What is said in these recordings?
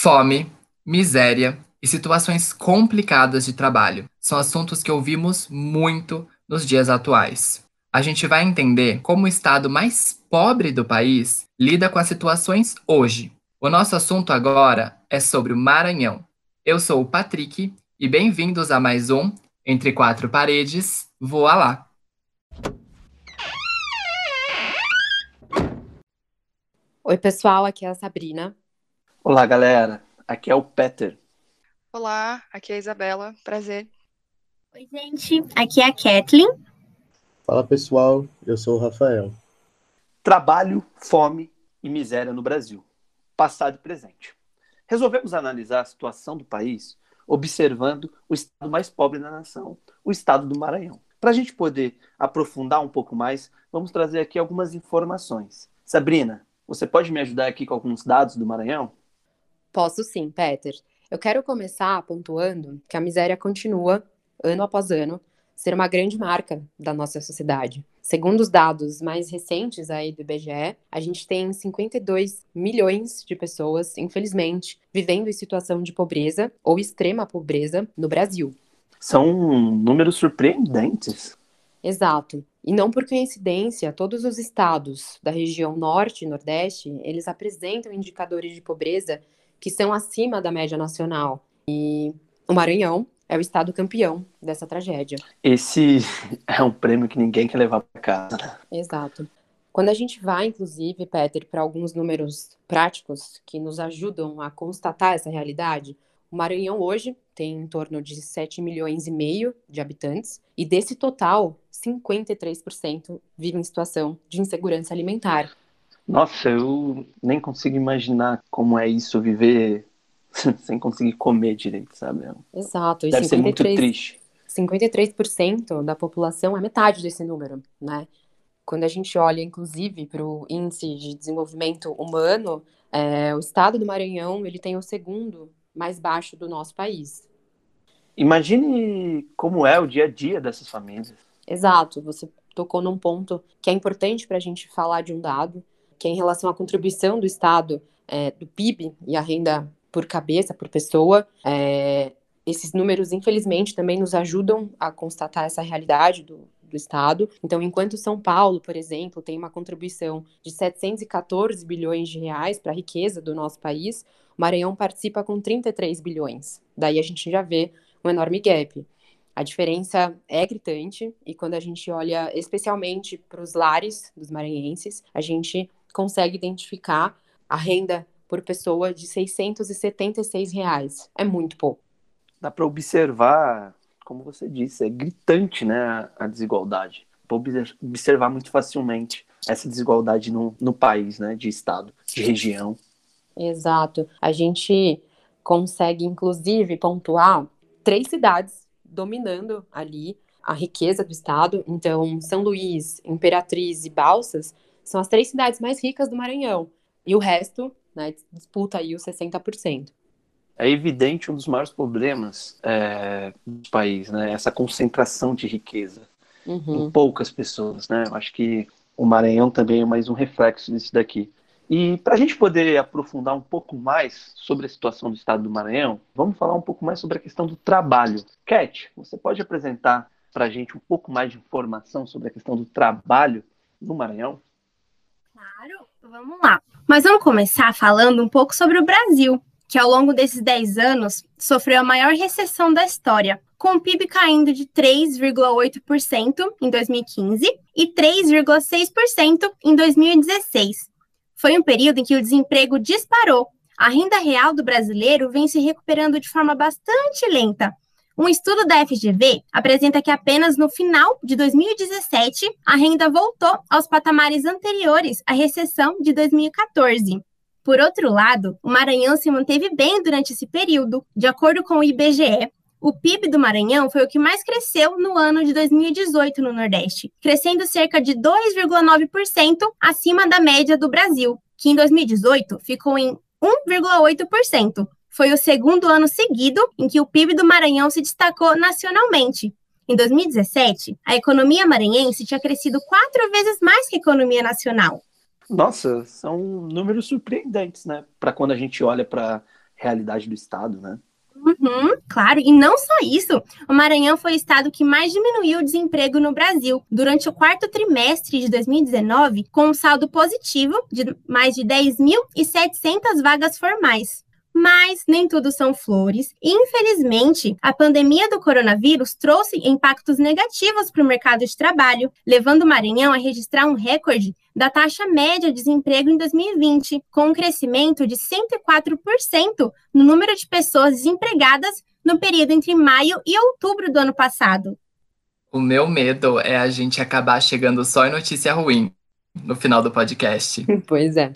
Fome, miséria e situações complicadas de trabalho são assuntos que ouvimos muito nos dias atuais. A gente vai entender como o estado mais pobre do país lida com as situações hoje. O nosso assunto agora é sobre o Maranhão. Eu sou o Patrick e bem-vindos a mais um Entre Quatro Paredes, Voa Lá! Oi, pessoal, aqui é a Sabrina. Olá, galera. Aqui é o Peter. Olá, aqui é a Isabela. Prazer. Oi, gente. Aqui é a Kathleen. Fala, pessoal. Eu sou o Rafael. Trabalho, fome e miséria no Brasil. Passado e presente. Resolvemos analisar a situação do país observando o estado mais pobre da nação, o estado do Maranhão. Para a gente poder aprofundar um pouco mais, vamos trazer aqui algumas informações. Sabrina, você pode me ajudar aqui com alguns dados do Maranhão? Posso sim, Peter. Eu quero começar pontuando que a miséria continua, ano após ano, ser uma grande marca da nossa sociedade. Segundo os dados mais recentes aí do IBGE, a gente tem 52 milhões de pessoas, infelizmente, vivendo em situação de pobreza ou extrema pobreza no Brasil. São números surpreendentes. Exato. E não por coincidência, todos os estados da região norte e nordeste, eles apresentam indicadores de pobreza que são acima da média nacional. E o Maranhão é o estado campeão dessa tragédia. Esse é um prêmio que ninguém quer levar para casa. Né? Exato. Quando a gente vai, inclusive, Peter, para alguns números práticos que nos ajudam a constatar essa realidade, o Maranhão hoje tem em torno de 7 milhões e meio de habitantes, e desse total, 53% vivem em situação de insegurança alimentar. Nossa, eu nem consigo imaginar como é isso, viver sem conseguir comer direito, sabe? Exato. E Deve 53, ser muito triste. 53% da população é metade desse número, né? Quando a gente olha, inclusive, para o índice de desenvolvimento humano, é, o estado do Maranhão ele tem o segundo mais baixo do nosso país. Imagine como é o dia a dia dessas famílias. Exato, você tocou num ponto que é importante para a gente falar de um dado, que é em relação à contribuição do Estado é, do PIB e a renda por cabeça, por pessoa. É, esses números, infelizmente, também nos ajudam a constatar essa realidade do, do Estado. Então, enquanto São Paulo, por exemplo, tem uma contribuição de 714 bilhões de reais para a riqueza do nosso país, o Maranhão participa com 33 bilhões. Daí a gente já vê um enorme gap. A diferença é gritante e quando a gente olha especialmente para os lares dos maranhenses, a gente consegue identificar a renda por pessoa de 676 reais. É muito pouco. Dá para observar, como você disse, é gritante, né, a desigualdade. Para observar muito facilmente essa desigualdade no, no país, né, de estado, de região. Exato. A gente consegue, inclusive, pontuar três cidades dominando ali a riqueza do estado. Então, São Luís, Imperatriz e Balsas são as três cidades mais ricas do Maranhão. E o resto, né, disputa aí os 60%. É evidente um dos maiores problemas é, do país, né? Essa concentração de riqueza uhum. em poucas pessoas, né? Eu acho que o Maranhão também é mais um reflexo disso daqui. E para a gente poder aprofundar um pouco mais sobre a situação do estado do Maranhão, vamos falar um pouco mais sobre a questão do trabalho. Cat, você pode apresentar para a gente um pouco mais de informação sobre a questão do trabalho no Maranhão? Claro, vamos lá. Mas vamos começar falando um pouco sobre o Brasil, que ao longo desses 10 anos sofreu a maior recessão da história, com o PIB caindo de 3,8% em 2015 e 3,6% em 2016 foi um período em que o desemprego disparou. A renda real do brasileiro vem se recuperando de forma bastante lenta. Um estudo da FGV apresenta que apenas no final de 2017 a renda voltou aos patamares anteriores à recessão de 2014. Por outro lado, o Maranhão se manteve bem durante esse período. De acordo com o IBGE, o PIB do Maranhão foi o que mais cresceu no ano de 2018 no Nordeste, crescendo cerca de 2,9% acima da média do Brasil, que em 2018 ficou em 1,8%. Foi o segundo ano seguido em que o PIB do Maranhão se destacou nacionalmente. Em 2017, a economia maranhense tinha crescido quatro vezes mais que a economia nacional. Nossa, são números surpreendentes, né? Para quando a gente olha para realidade do estado, né? Uhum, claro, e não só isso. O Maranhão foi o estado que mais diminuiu o desemprego no Brasil durante o quarto trimestre de 2019, com um saldo positivo de mais de 10.700 vagas formais. Mas nem tudo são flores. Infelizmente, a pandemia do coronavírus trouxe impactos negativos para o mercado de trabalho, levando o Maranhão a registrar um recorde da taxa média de desemprego em 2020, com um crescimento de 104% no número de pessoas desempregadas no período entre maio e outubro do ano passado. O meu medo é a gente acabar chegando só em notícia ruim no final do podcast. Pois é.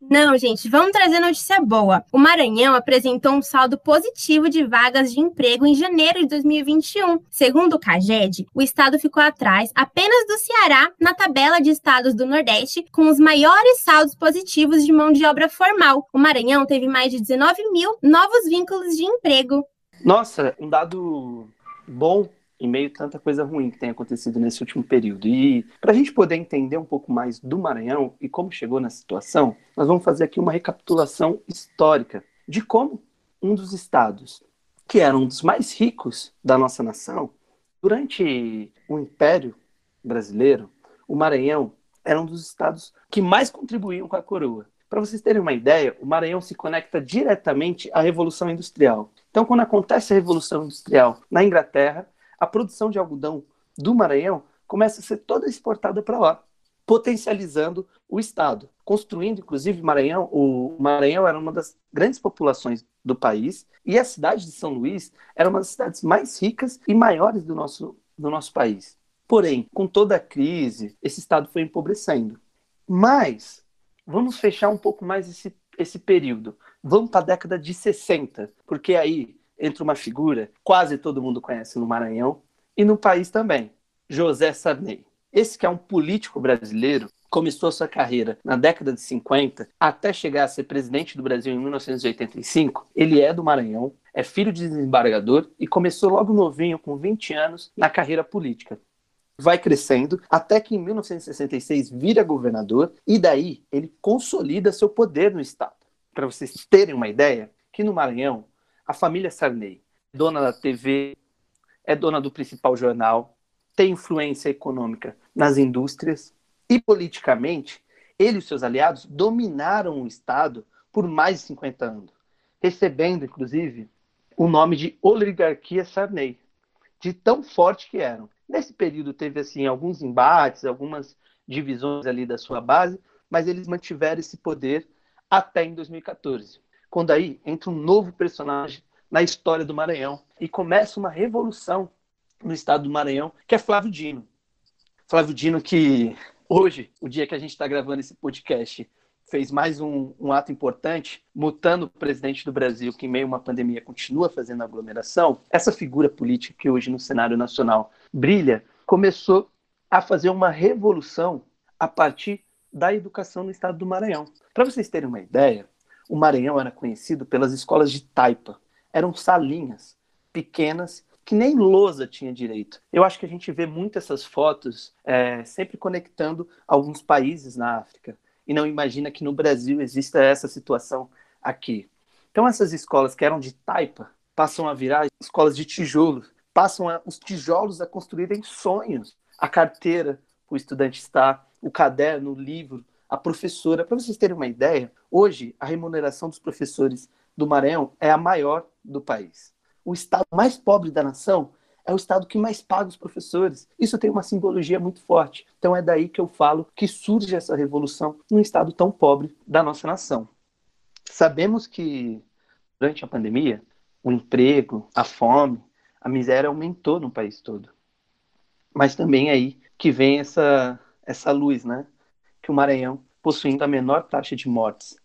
Não, gente, vamos trazer notícia boa. O Maranhão apresentou um saldo positivo de vagas de emprego em janeiro de 2021. Segundo o CAGED, o estado ficou atrás apenas do Ceará na tabela de estados do Nordeste com os maiores saldos positivos de mão de obra formal. O Maranhão teve mais de 19 mil novos vínculos de emprego. Nossa, um dado bom em meio a tanta coisa ruim que tem acontecido nesse último período. E para a gente poder entender um pouco mais do Maranhão e como chegou na situação, nós vamos fazer aqui uma recapitulação histórica de como um dos estados que era um dos mais ricos da nossa nação, durante o Império Brasileiro, o Maranhão era um dos estados que mais contribuíam com a coroa. Para vocês terem uma ideia, o Maranhão se conecta diretamente à Revolução Industrial. Então, quando acontece a Revolução Industrial na Inglaterra, a produção de algodão do Maranhão começa a ser toda exportada para lá, potencializando o estado, construindo inclusive Maranhão. O Maranhão era uma das grandes populações do país e a cidade de São Luís era uma das cidades mais ricas e maiores do nosso, do nosso país. Porém, com toda a crise, esse estado foi empobrecendo. Mas vamos fechar um pouco mais esse, esse período. Vamos para a década de 60, porque aí entre uma figura quase todo mundo conhece no Maranhão e no país também, José Sarney. Esse que é um político brasileiro, começou sua carreira na década de 50 até chegar a ser presidente do Brasil em 1985. Ele é do Maranhão, é filho de desembargador e começou logo novinho, com 20 anos, na carreira política. Vai crescendo até que em 1966 vira governador e daí ele consolida seu poder no estado. Para vocês terem uma ideia, que no Maranhão a família Sarney, dona da TV, é dona do principal jornal, tem influência econômica nas indústrias e politicamente, ele e seus aliados dominaram o Estado por mais de 50 anos, recebendo, inclusive, o nome de oligarquia Sarney, de tão forte que eram. Nesse período teve assim alguns embates, algumas divisões ali da sua base, mas eles mantiveram esse poder até em 2014 quando aí entra um novo personagem na história do Maranhão e começa uma revolução no estado do Maranhão, que é Flávio Dino. Flávio Dino que hoje, o dia que a gente está gravando esse podcast, fez mais um, um, ato importante, mutando o presidente do Brasil, que em meio a uma pandemia continua fazendo aglomeração, essa figura política que hoje no cenário nacional brilha, começou a fazer uma revolução a partir da educação no estado do Maranhão. Para vocês terem uma ideia, o Maranhão era conhecido pelas escolas de taipa. Eram salinhas pequenas que nem lousa tinha direito. Eu acho que a gente vê muito essas fotos é, sempre conectando alguns países na África e não imagina que no Brasil exista essa situação aqui. Então essas escolas que eram de taipa passam a virar escolas de tijolos, passam a, os tijolos a construírem sonhos, a carteira o estudante está, o caderno, o livro, a professora. Para vocês terem uma ideia, hoje a remuneração dos professores do Maranhão é a maior do país. O estado mais pobre da nação é o estado que mais paga os professores. Isso tem uma simbologia muito forte. Então é daí que eu falo que surge essa revolução num estado tão pobre da nossa nação. Sabemos que durante a pandemia, o emprego, a fome, a miséria aumentou no país todo. Mas também é aí que vem essa essa luz, né? Que o Maranhão, possuindo a menor taxa de mortes.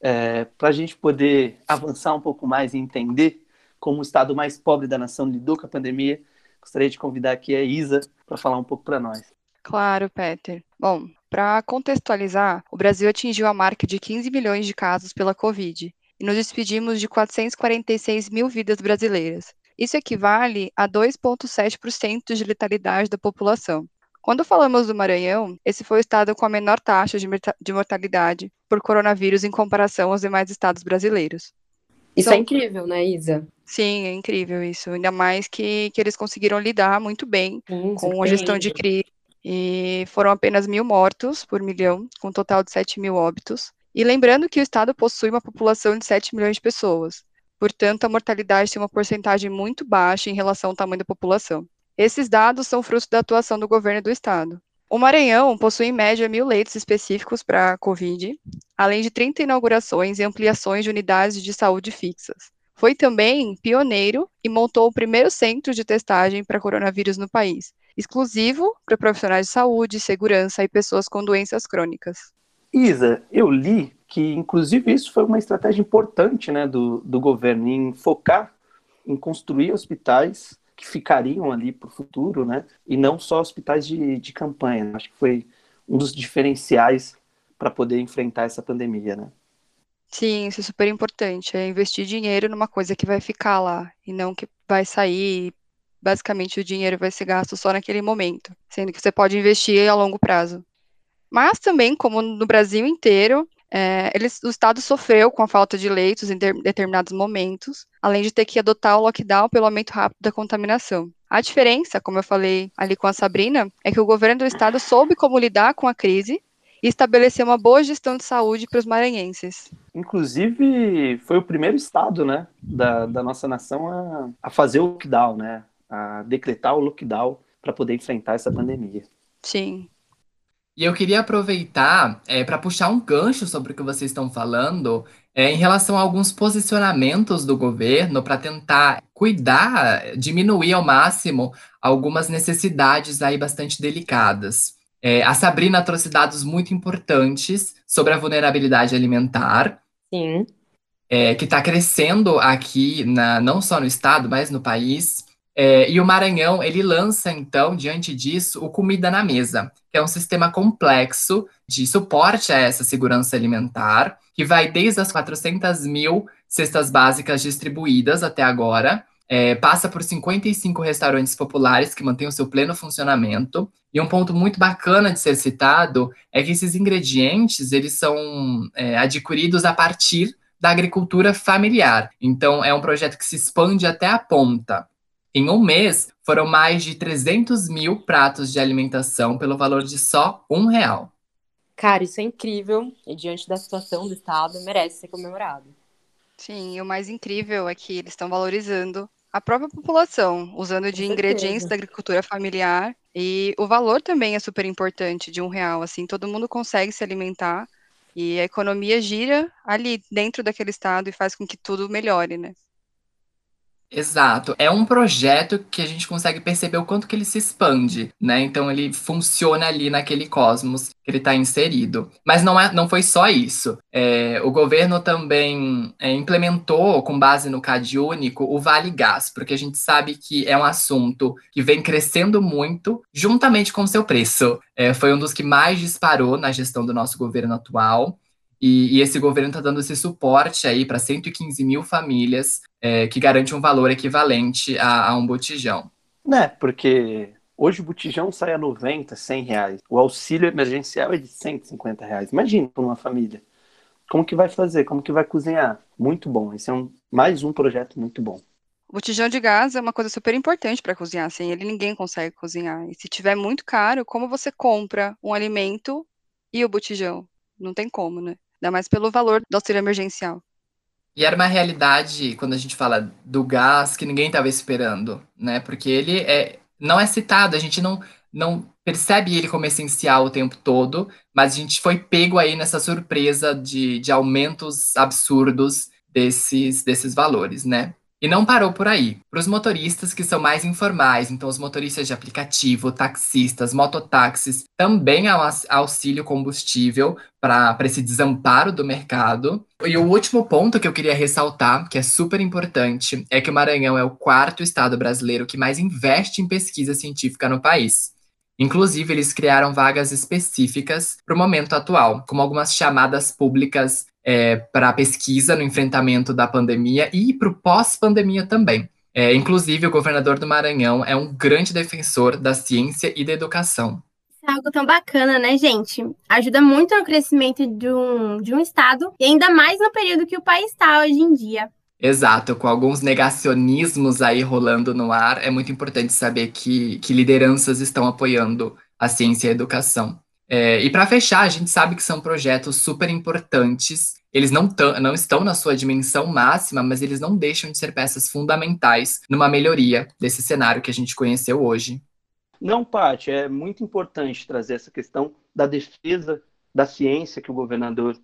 É, Para a gente poder avançar um pouco mais e entender como o estado mais pobre da nação lidou com a pandemia, gostaria de convidar aqui a Isa para falar um pouco para nós. Claro, Peter. Bom, para contextualizar, o Brasil atingiu a marca de 15 milhões de casos pela Covid e nos despedimos de 446 mil vidas brasileiras. Isso equivale a 2,7% de letalidade da população. Quando falamos do Maranhão, esse foi o estado com a menor taxa de, de mortalidade por coronavírus em comparação aos demais estados brasileiros. Isso é incrível, né, Isa? Sim, é incrível isso. Ainda mais que, que eles conseguiram lidar muito bem Sim, com a gestão de crise. E foram apenas mil mortos por milhão, com um total de 7 mil óbitos. E lembrando que o Estado possui uma população de 7 milhões de pessoas. Portanto, a mortalidade tem uma porcentagem muito baixa em relação ao tamanho da população. Esses dados são fruto da atuação do governo do Estado. O Maranhão possui em média mil leitos específicos para a Covid, além de 30 inaugurações e ampliações de unidades de saúde fixas. Foi também pioneiro e montou o primeiro centro de testagem para coronavírus no país, exclusivo para profissionais de saúde, segurança e pessoas com doenças crônicas. Isa, eu li que, inclusive, isso foi uma estratégia importante né, do, do governo em focar em construir hospitais que ficariam ali para o futuro, né, e não só hospitais de, de campanha. Acho que foi um dos diferenciais para poder enfrentar essa pandemia, né? Sim, isso é super importante. É investir dinheiro numa coisa que vai ficar lá e não que vai sair. Basicamente, o dinheiro vai ser gasto só naquele momento, sendo que você pode investir a longo prazo. Mas também, como no Brasil inteiro, é, eles, o Estado sofreu com a falta de leitos em de, determinados momentos, além de ter que adotar o lockdown pelo aumento rápido da contaminação. A diferença, como eu falei ali com a Sabrina, é que o governo do Estado soube como lidar com a crise e estabelecer uma boa gestão de saúde para os maranhenses. Inclusive, foi o primeiro estado né, da, da nossa nação a, a fazer o lockdown, né, a decretar o lockdown para poder enfrentar essa pandemia. Sim. E eu queria aproveitar é, para puxar um gancho sobre o que vocês estão falando é, em relação a alguns posicionamentos do governo para tentar cuidar, diminuir ao máximo algumas necessidades aí bastante delicadas. É, a Sabrina trouxe dados muito importantes sobre a vulnerabilidade alimentar. Sim. Que está crescendo aqui, na, não só no estado, mas no país. É, e o Maranhão, ele lança, então, diante disso, o Comida na Mesa, que é um sistema complexo de suporte a essa segurança alimentar, que vai desde as 400 mil cestas básicas distribuídas até agora, é, passa por 55 restaurantes populares que mantêm o seu pleno funcionamento. E um ponto muito bacana de ser citado é que esses ingredientes eles são é, adquiridos a partir da agricultura familiar. Então, é um projeto que se expande até a ponta. Em um mês, foram mais de 300 mil pratos de alimentação pelo valor de só um real. Cara, isso é incrível e diante da situação do Estado merece ser comemorado. Sim, e o mais incrível é que eles estão valorizando a própria população, usando de ingredientes da agricultura familiar. E o valor também é super importante de um real. Assim, todo mundo consegue se alimentar e a economia gira ali dentro daquele estado e faz com que tudo melhore, né? Exato. É um projeto que a gente consegue perceber o quanto que ele se expande, né? Então ele funciona ali naquele cosmos que ele está inserido. Mas não, é, não foi só isso. É, o governo também é, implementou, com base no CAD único, o Vale Gás, porque a gente sabe que é um assunto que vem crescendo muito juntamente com o seu preço. É, foi um dos que mais disparou na gestão do nosso governo atual. E, e, esse governo está dando esse suporte aí para 115 mil famílias, é, que garante um valor equivalente a, a, um botijão. Né, porque hoje o botijão sai a 90, 100 reais. O auxílio emergencial é de 150 reais. Imagina para uma família. Como que vai fazer? Como que vai cozinhar? Muito bom. Esse é um, mais um projeto muito bom. O botijão de gás é uma coisa super importante para cozinhar. Sem ele, ninguém consegue cozinhar. E se tiver muito caro, como você compra um alimento e o botijão? Não tem como, né? Ainda mais pelo valor do auxílio emergencial. E era uma realidade, quando a gente fala do gás, que ninguém estava esperando, né? Porque ele é, não é citado, a gente não, não percebe ele como essencial o tempo todo, mas a gente foi pego aí nessa surpresa de, de aumentos absurdos desses, desses valores, né? E não parou por aí. Para os motoristas que são mais informais, então os motoristas de aplicativo, taxistas, mototáxis, também há um auxílio combustível para esse desamparo do mercado. E o último ponto que eu queria ressaltar, que é super importante, é que o Maranhão é o quarto estado brasileiro que mais investe em pesquisa científica no país. Inclusive, eles criaram vagas específicas para o momento atual, como algumas chamadas públicas é, para pesquisa no enfrentamento da pandemia e para o pós-pandemia também. É, inclusive, o governador do Maranhão é um grande defensor da ciência e da educação. é algo tão bacana, né, gente? Ajuda muito no crescimento de um, de um estado e ainda mais no período que o país está hoje em dia. Exato, com alguns negacionismos aí rolando no ar, é muito importante saber que, que lideranças estão apoiando a ciência e a educação. É, e para fechar, a gente sabe que são projetos super importantes. Eles não, não estão na sua dimensão máxima, mas eles não deixam de ser peças fundamentais numa melhoria desse cenário que a gente conheceu hoje. Não, Paty, é muito importante trazer essa questão da defesa da ciência que o governador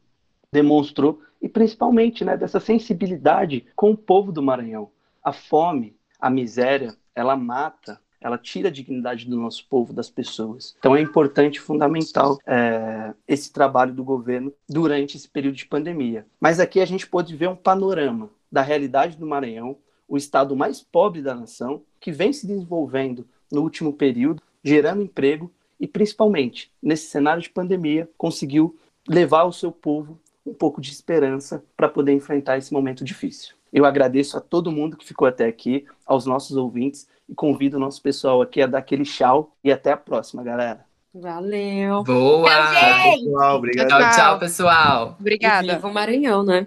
demonstrou e principalmente né, dessa sensibilidade com o povo do Maranhão. A fome, a miséria, ela mata ela tira a dignidade do nosso povo, das pessoas. Então é importante, fundamental, é, esse trabalho do governo durante esse período de pandemia. Mas aqui a gente pode ver um panorama da realidade do Maranhão, o estado mais pobre da nação, que vem se desenvolvendo no último período, gerando emprego e, principalmente, nesse cenário de pandemia, conseguiu levar o seu povo um pouco de esperança para poder enfrentar esse momento difícil. Eu agradeço a todo mundo que ficou até aqui, aos nossos ouvintes, e convido o nosso pessoal aqui a dar aquele tchau e até a próxima, galera. Valeu. Boa! Tchau, pessoal. Obrigado. Tchau, tchau, pessoal. Obrigada. E viva o Maranhão, né?